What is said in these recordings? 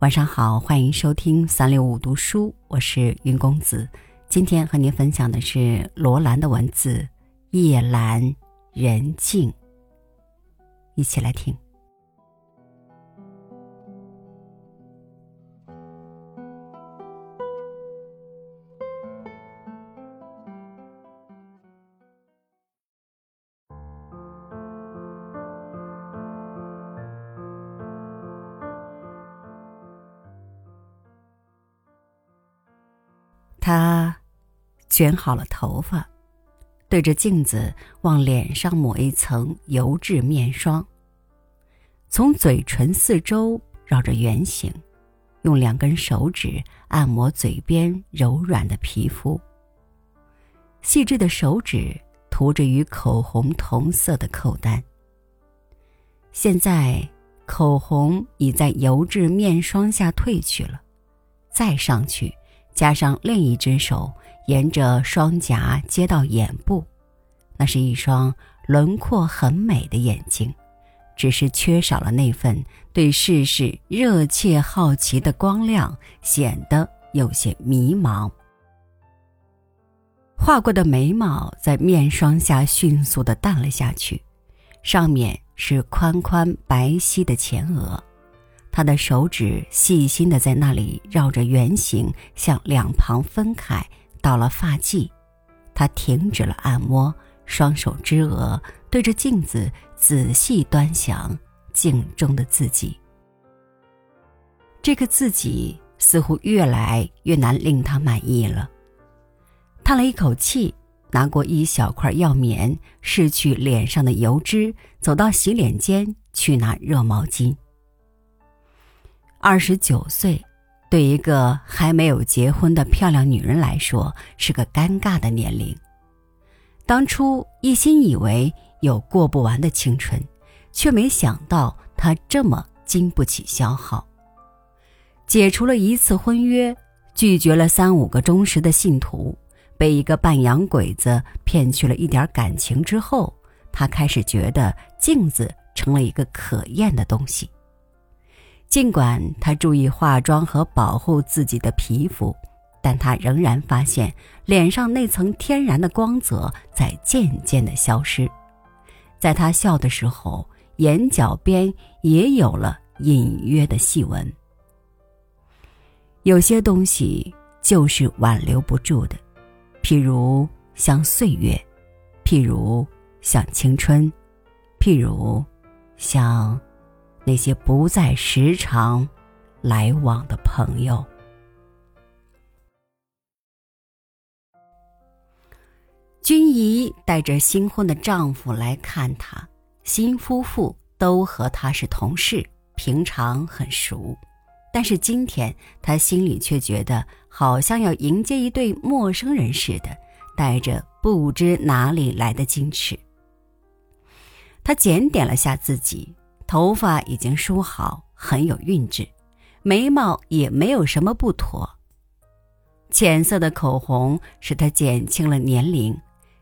晚上好，欢迎收听三六五读书，我是云公子。今天和您分享的是罗兰的文字《夜阑人静》，一起来听。卷好了头发，对着镜子往脸上抹一层油质面霜，从嘴唇四周绕着圆形，用两根手指按摩嘴边柔软的皮肤。细致的手指涂着与口红同色的扣丹。现在口红已在油质面霜下褪去了，再上去。加上另一只手，沿着双颊接到眼部，那是一双轮廓很美的眼睛，只是缺少了那份对世事热切好奇的光亮，显得有些迷茫。画过的眉毛在面霜下迅速的淡了下去，上面是宽宽白皙的前额。他的手指细心的在那里绕着圆形向两旁分开，到了发髻，他停止了按摩，双手支额，对着镜子仔细端详镜中的自己。这个自己似乎越来越难令他满意了。叹了一口气，拿过一小块药棉，拭去脸上的油脂，走到洗脸间去拿热毛巾。二十九岁，对一个还没有结婚的漂亮女人来说是个尴尬的年龄。当初一心以为有过不完的青春，却没想到她这么经不起消耗。解除了一次婚约，拒绝了三五个忠实的信徒，被一个半洋鬼子骗去了一点感情之后，她开始觉得镜子成了一个可厌的东西。尽管他注意化妆和保护自己的皮肤，但他仍然发现脸上那层天然的光泽在渐渐的消失。在他笑的时候，眼角边也有了隐约的细纹。有些东西就是挽留不住的，譬如像岁月，譬如像青春，譬如像……那些不再时常来往的朋友，君怡带着新婚的丈夫来看她。新夫妇都和她是同事，平常很熟，但是今天她心里却觉得好像要迎接一对陌生人似的，带着不知哪里来的矜持。她检点了下自己。头发已经梳好，很有韵致，眉毛也没有什么不妥。浅色的口红使她减轻了年龄，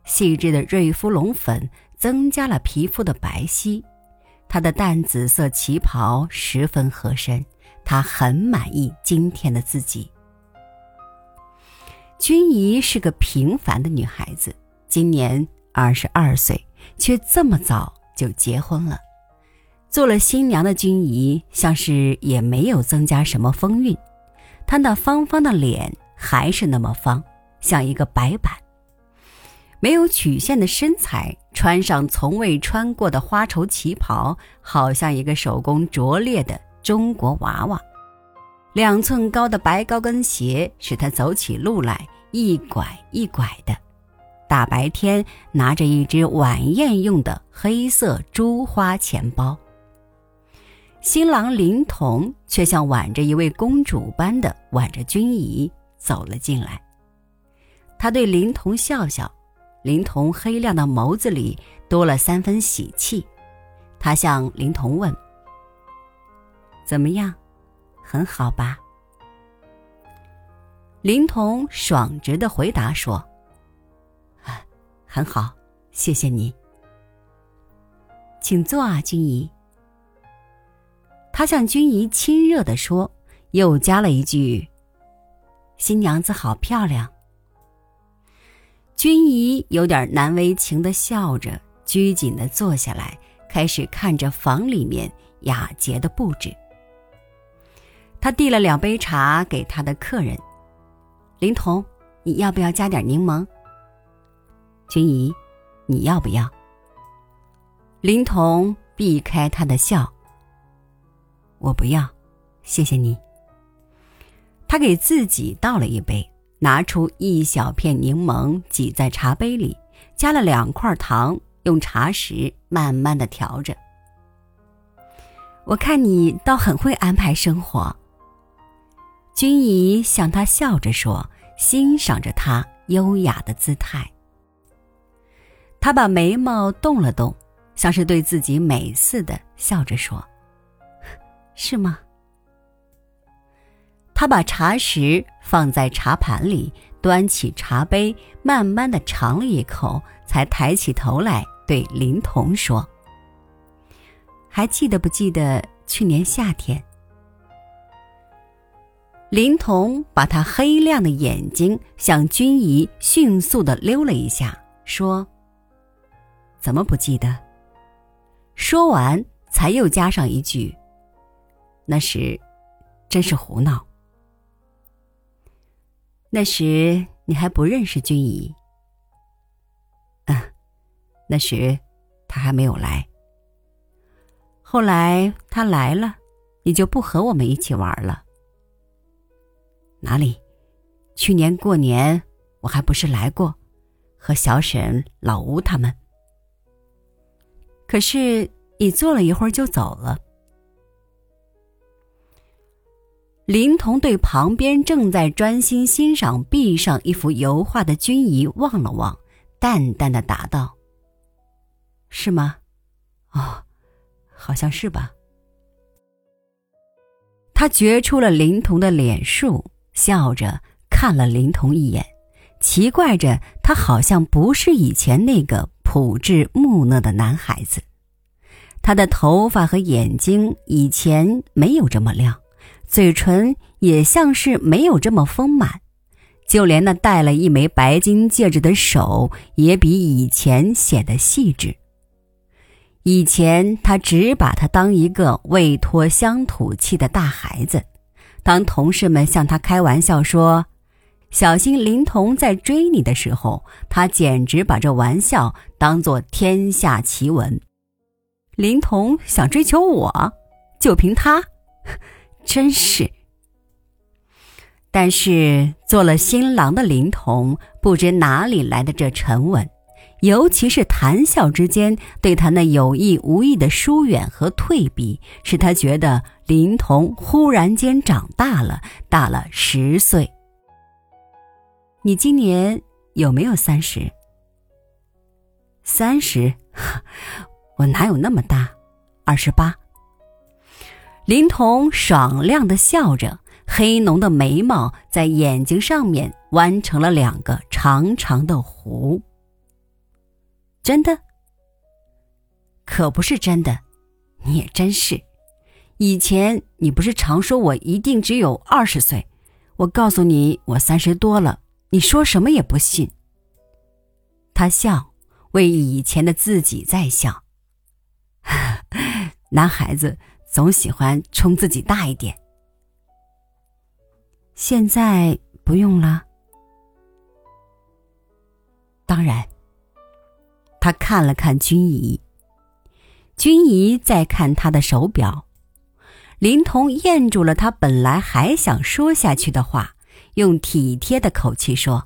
细致的瑞肤龙粉增加了皮肤的白皙。她的淡紫色旗袍十分合身，她很满意今天的自己。君怡是个平凡的女孩子，今年二十二岁，却这么早就结婚了。做了新娘的君怡，像是也没有增加什么风韵。她那方方的脸还是那么方，像一个白板。没有曲线的身材，穿上从未穿过的花绸旗袍，好像一个手工拙劣的中国娃娃。两寸高的白高跟鞋使她走起路来一拐一拐的。大白天拿着一只晚宴用的黑色珠花钱包。新郎林童却像挽着一位公主般的挽着君怡走了进来。他对林童笑笑，林童黑亮的眸子里多了三分喜气。他向林童问：“怎么样，很好吧？”林童爽直的回答说：“啊，很好，谢谢你。请坐啊，君怡。”他向君怡亲热地说，又加了一句：“新娘子好漂亮。”君怡有点难为情的笑着，拘谨的坐下来，开始看着房里面雅洁的布置。他递了两杯茶给他的客人，林童，你要不要加点柠檬？君怡，你要不要？林童避开他的笑，我不要，谢谢你。他给自己倒了一杯。拿出一小片柠檬，挤在茶杯里，加了两块糖，用茶匙慢慢的调着。我看你倒很会安排生活。君怡向他笑着说，欣赏着他优雅的姿态。他把眉毛动了动，像是对自己美似的，笑着说：“是吗？”他把茶匙放在茶盘里，端起茶杯，慢慢的尝了一口，才抬起头来对林童说：“还记得不记得去年夏天？”林童把他黑亮的眼睛向君怡迅速的溜了一下，说：“怎么不记得？”说完，才又加上一句：“那时，真是胡闹。”那时你还不认识君怡，嗯，那时他还没有来。后来他来了，你就不和我们一起玩了。哪里？去年过年我还不是来过，和小沈、老吴他们。可是你坐了一会儿就走了。林童对旁边正在专心欣赏壁上一幅油画的君怡望了望，淡淡的答道：“是吗？哦，好像是吧。”他觉出了林童的脸数，笑着看了林童一眼，奇怪着他好像不是以前那个朴质木讷的男孩子，他的头发和眼睛以前没有这么亮。嘴唇也像是没有这么丰满，就连那戴了一枚白金戒指的手也比以前显得细致。以前他只把他当一个未脱乡土气的大孩子，当同事们向他开玩笑说“小心林童在追你”的时候，他简直把这玩笑当作天下奇闻。林童想追求我，就凭他。真是。但是做了新郎的林童不知哪里来的这沉稳，尤其是谈笑之间对他那有意无意的疏远和退避，使他觉得林童忽然间长大了，大了十岁。你今年有没有三十？三十？我哪有那么大？二十八。林童爽亮的笑着，黑浓的眉毛在眼睛上面弯成了两个长长的弧。真的？可不是真的，你也真是。以前你不是常说我一定只有二十岁？我告诉你，我三十多了，你说什么也不信。他笑，为以前的自己在笑。男孩子。总喜欢冲自己大一点。现在不用了。当然，他看了看君怡，君怡在看他的手表。林童咽住了他本来还想说下去的话，用体贴的口气说：“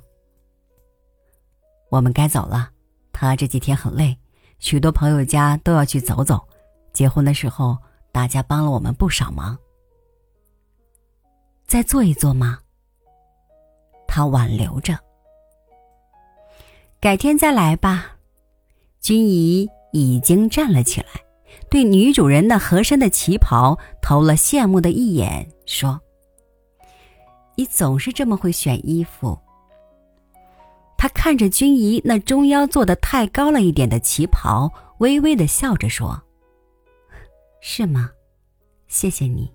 我们该走了。他这几天很累，许多朋友家都要去走走。结婚的时候。”大家帮了我们不少忙，再坐一坐吗？他挽留着，改天再来吧。君怡已经站了起来，对女主人那合身的旗袍投了羡慕的一眼，说：“你总是这么会选衣服。”他看着君怡那中腰做的太高了一点的旗袍，微微的笑着说。是吗？谢谢你。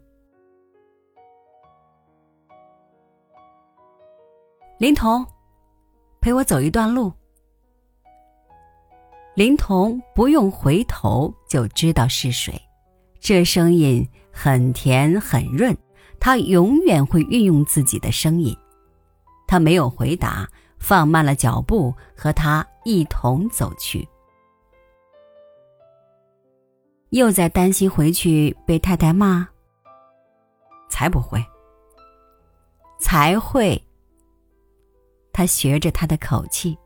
林彤，陪我走一段路。林彤不用回头就知道是谁，这声音很甜很润，他永远会运用自己的声音，他没有回答，放慢了脚步，和他一同走去。又在担心回去被太太骂？才不会，才会。他学着他的口气，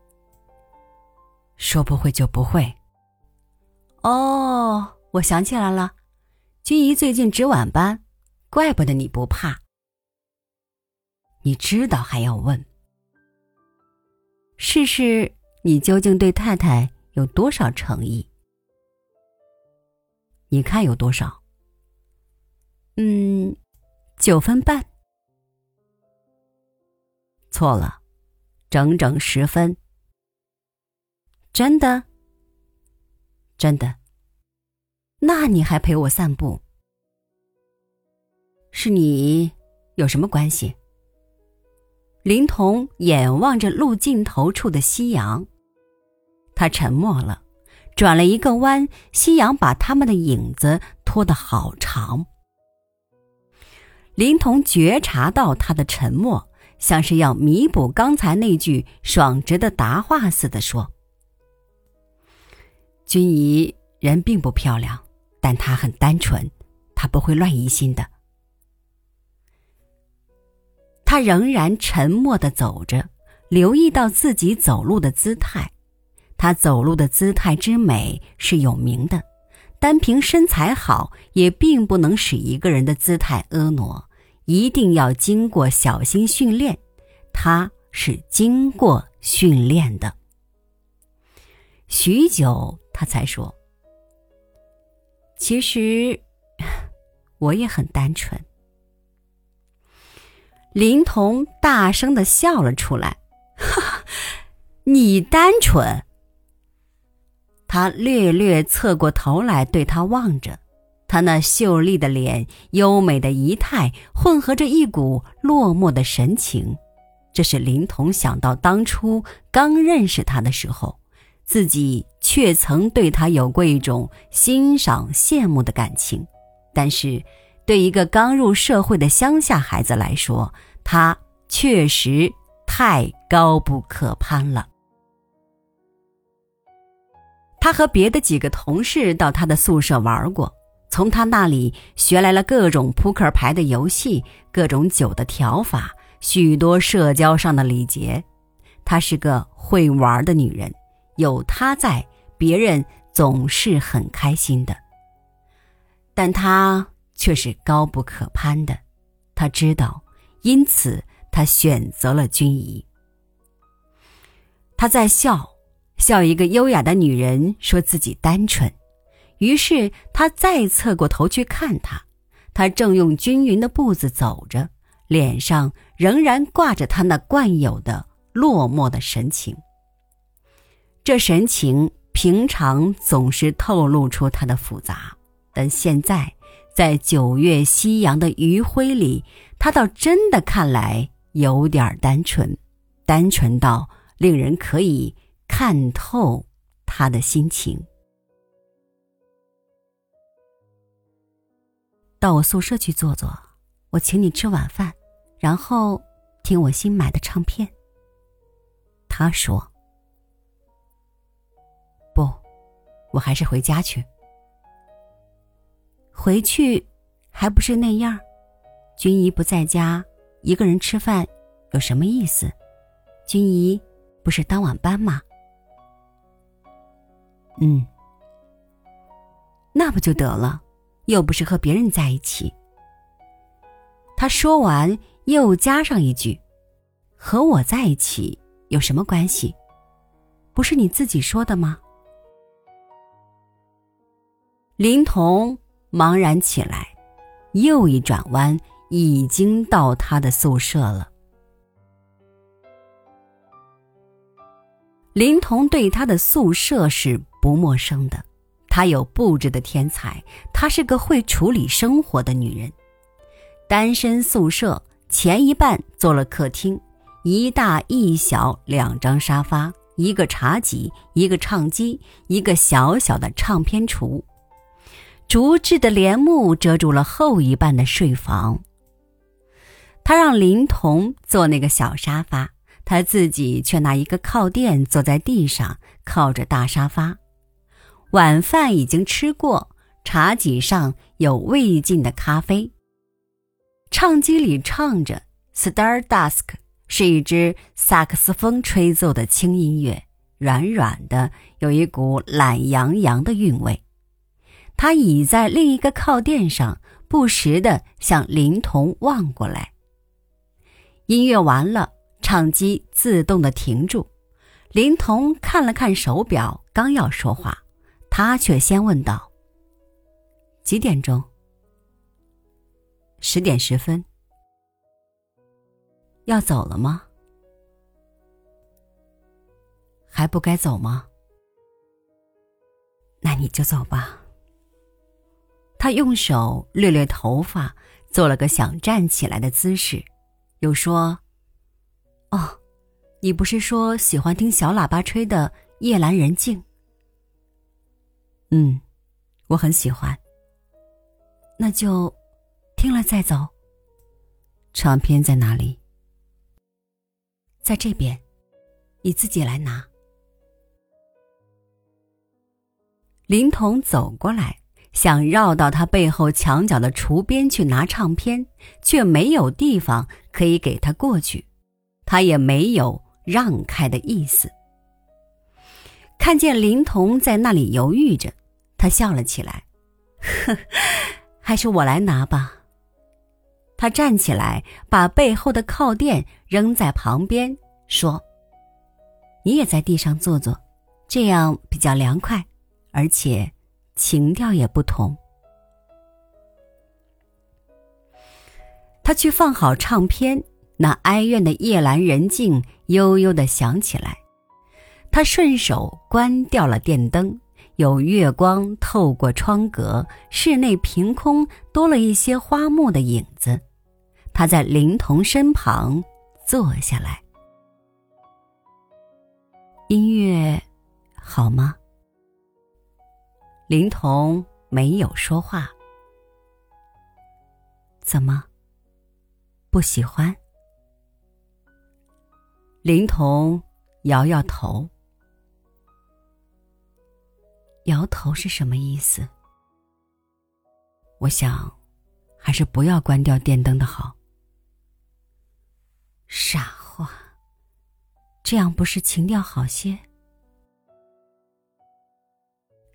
说不会就不会。哦，我想起来了，君怡最近值晚班，怪不得你不怕。你知道还要问？试试你究竟对太太有多少诚意？你看有多少？嗯，九分半。错了。整整十分，真的，真的。那你还陪我散步？是你有什么关系？林童眼望着路尽头处的夕阳，他沉默了，转了一个弯，夕阳把他们的影子拖得好长。林童觉察到他的沉默。像是要弥补刚才那句爽直的答话似的说：“君怡人并不漂亮，但她很单纯，她不会乱疑心的。”他仍然沉默的走着，留意到自己走路的姿态。他走路的姿态之美是有名的，单凭身材好，也并不能使一个人的姿态婀娜。一定要经过小心训练，他是经过训练的。许久，他才说：“其实我也很单纯。”林童大声的笑了出来：“哈哈，你单纯？”他略略侧过头来，对他望着。他那秀丽的脸、优美的仪态，混合着一股落寞的神情，这是林童想到当初刚认识他的时候，自己却曾对他有过一种欣赏、羡慕的感情。但是，对一个刚入社会的乡下孩子来说，他确实太高不可攀了。他和别的几个同事到他的宿舍玩过。从他那里学来了各种扑克牌的游戏，各种酒的调法，许多社交上的礼节。她是个会玩的女人，有她在，别人总是很开心的。但她却是高不可攀的，他知道，因此他选择了君怡。他在笑，笑一个优雅的女人说自己单纯。于是他再侧过头去看她，她正用均匀的步子走着，脸上仍然挂着他那惯有的落寞的神情。这神情平常总是透露出他的复杂，但现在在九月夕阳的余晖里，他倒真的看来有点单纯，单纯到令人可以看透他的心情。到我宿舍去坐坐，我请你吃晚饭，然后听我新买的唱片。他说：“不，我还是回家去。回去还不是那样，君怡不在家，一个人吃饭有什么意思？君怡不是当晚班吗？嗯，那不就得了。”又不是和别人在一起。他说完，又加上一句：“和我在一起有什么关系？不是你自己说的吗？”林童茫然起来，又一转弯，已经到他的宿舍了。林童对他的宿舍是不陌生的。她有布置的天才，她是个会处理生活的女人。单身宿舍前一半做了客厅，一大一小两张沙发，一个茶几，一个唱机，一个小小的唱片橱。竹制的帘幕遮住了后一半的睡房。他让林童坐那个小沙发，他自己却拿一个靠垫坐在地上，靠着大沙发。晚饭已经吃过，茶几上有未尽的咖啡。唱机里唱着《Star Dusk》，是一支萨克斯风吹奏的轻音乐，软软的，有一股懒洋洋的韵味。他倚在另一个靠垫上，不时地向林童望过来。音乐完了，唱机自动的停住。林童看了看手表，刚要说话，他却先问道：“几点钟？”“十点十分。”“要走了吗？”“还不该走吗？”“那你就走吧。”他用手掠掠头发，做了个想站起来的姿势，又说：“哦，你不是说喜欢听小喇叭吹的《夜阑人静》？嗯，我很喜欢。那就听了再走。唱片在哪里？在这边，你自己来拿。”林童走过来。想绕到他背后墙角的橱边去拿唱片，却没有地方可以给他过去，他也没有让开的意思。看见林童在那里犹豫着，他笑了起来：“呵，还是我来拿吧。”他站起来，把背后的靠垫扔在旁边，说：“你也在地上坐坐，这样比较凉快，而且……”情调也不同。他去放好唱片，那哀怨的夜阑人静悠悠的响起来。他顺手关掉了电灯，有月光透过窗格，室内凭空多了一些花木的影子。他在灵童身旁坐下来。音乐好吗？林童没有说话。怎么？不喜欢？林童摇摇头。摇头是什么意思？我想，还是不要关掉电灯的好。傻话，这样不是情调好些？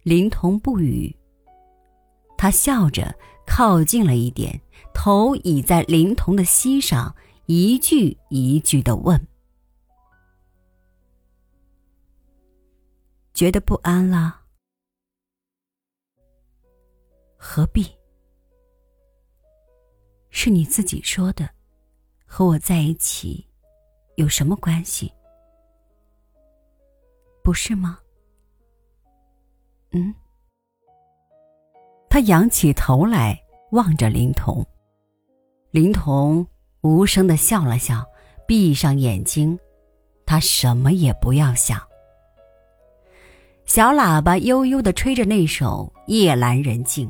林童不语，他笑着靠近了一点，头倚在林童的膝上，一句一句的问：“觉得不安了？何必？是你自己说的，和我在一起有什么关系？不是吗？”嗯，他仰起头来望着灵童，灵童无声的笑了笑，闭上眼睛，他什么也不要想。小喇叭悠悠的吹着那首《夜阑人静》，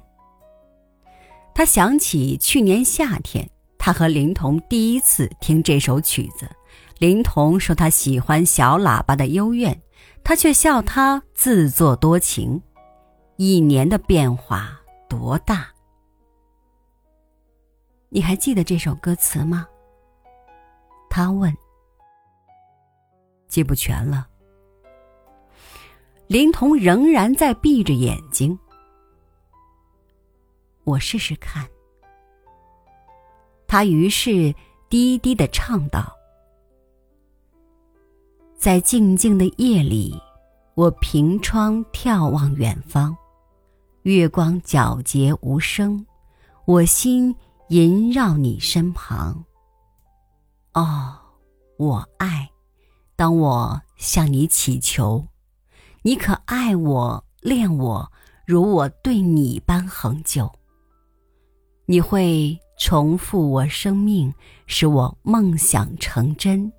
他想起去年夏天，他和灵童第一次听这首曲子，灵童说他喜欢小喇叭的幽怨，他却笑他自作多情。一年的变化多大？你还记得这首歌词吗？他问。记不全了。灵童仍然在闭着眼睛。我试试看。他于是低低的唱道：“在静静的夜里，我凭窗眺望远方。”月光皎洁无声，我心萦绕你身旁。哦，我爱，当我向你祈求，你可爱我、恋我，如我对你般恒久。你会重复我生命，使我梦想成真，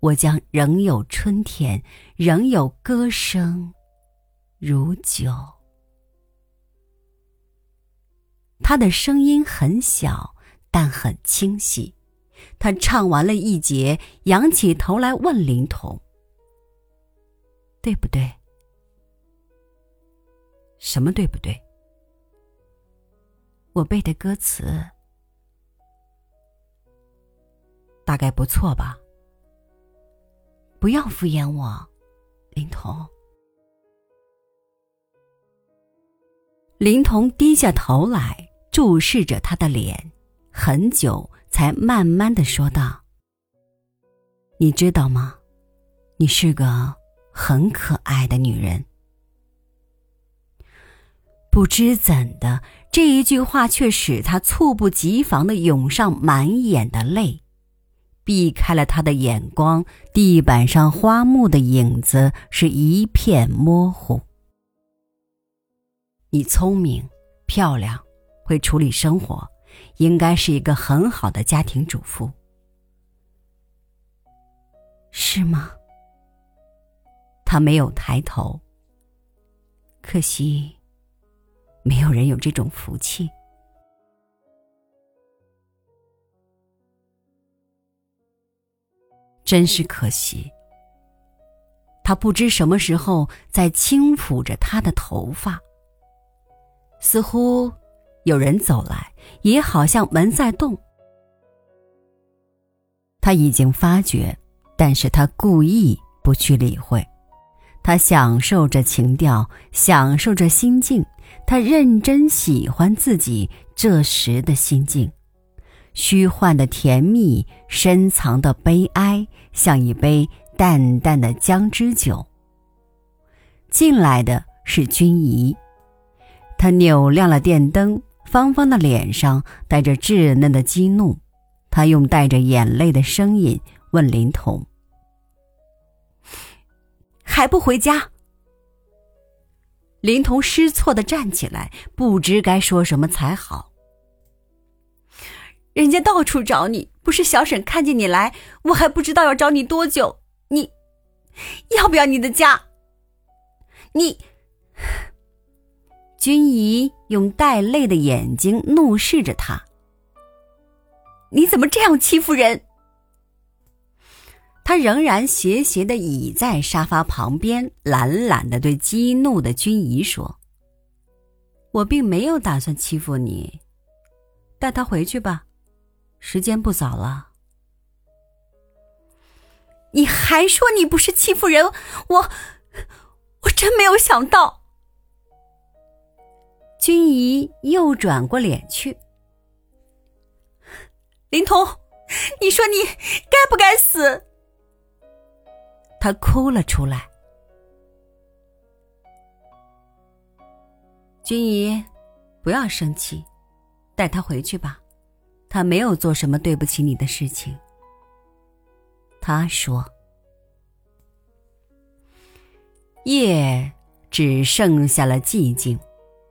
我将仍有春天，仍有歌声如酒。他的声音很小，但很清晰。他唱完了一节，仰起头来问灵童：“对不对？什么对不对？我背的歌词大概不错吧？不要敷衍我，灵童。”灵童低下头来，注视着他的脸，很久。才慢慢的说道：“你知道吗？你是个很可爱的女人。”不知怎的，这一句话却使他猝不及防的涌上满眼的泪，避开了他的眼光。地板上花木的影子是一片模糊。你聪明、漂亮，会处理生活。应该是一个很好的家庭主妇，是吗？他没有抬头。可惜，没有人有这种福气，真是可惜。他不知什么时候在轻抚着他的头发，似乎。有人走来，也好像门在动。他已经发觉，但是他故意不去理会。他享受着情调，享受着心境。他认真喜欢自己这时的心境，虚幻的甜蜜，深藏的悲哀，像一杯淡淡的姜汁酒。进来的是君怡，他扭亮了电灯。芳芳的脸上带着稚嫩的激怒，他用带着眼泪的声音问林童：“还不回家？”林童失措的站起来，不知该说什么才好。人家到处找你，不是小沈看见你来，我还不知道要找你多久。你要不要你的家？你。君怡用带泪的眼睛怒视着他：“你怎么这样欺负人？”他仍然斜斜的倚在沙发旁边，懒懒的对激怒的君怡说：“我并没有打算欺负你，带他回去吧，时间不早了。”你还说你不是欺负人？我，我真没有想到。君怡又转过脸去。林童，你说你该不该死？他哭了出来。君怡，不要生气，带他回去吧，他没有做什么对不起你的事情。他说：“夜只剩下了寂静。”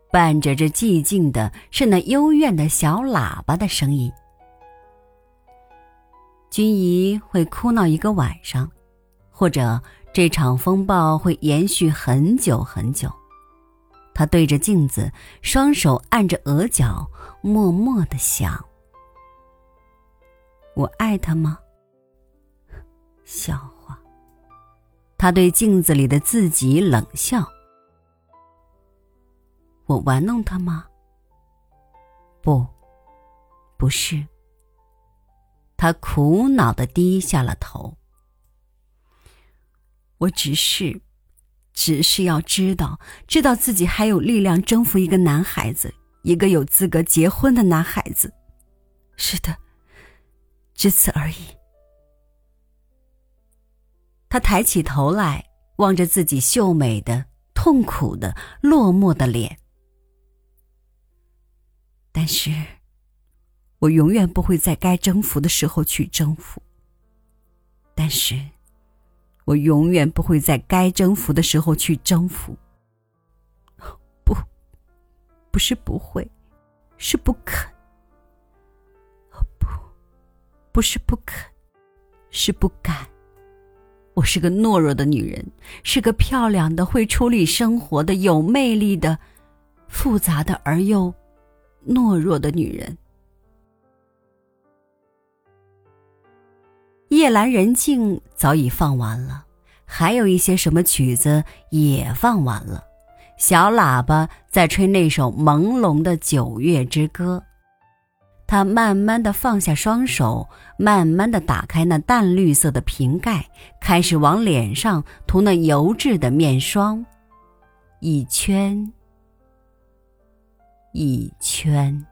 伴着这寂静的，是那幽怨的小喇叭的声音。君怡会哭闹一个晚上，或者这场风暴会延续很久很久。他对着镜子，双手按着额角，默默的想：我爱他吗？笑话。他对镜子里的自己冷笑。我玩弄他吗？不，不是。他苦恼的低下了头。我只是，只是要知道，知道自己还有力量征服一个男孩子，一个有资格结婚的男孩子。是的，只此而已。他抬起头来，望着自己秀美的、痛苦的、落寞的脸。但是，我永远不会在该征服的时候去征服。但是，我永远不会在该征服的时候去征服。不，不是不会，是不肯。不，不是不肯，是不敢。我是个懦弱的女人，是个漂亮的、会处理生活的、有魅力的、复杂的而又懦弱的女人。夜阑人静早已放完了，还有一些什么曲子也放完了。小喇叭在吹那首朦胧的九月之歌。他慢慢的放下双手，慢慢的打开那淡绿色的瓶盖，开始往脸上涂那油质的面霜，一圈，一圈。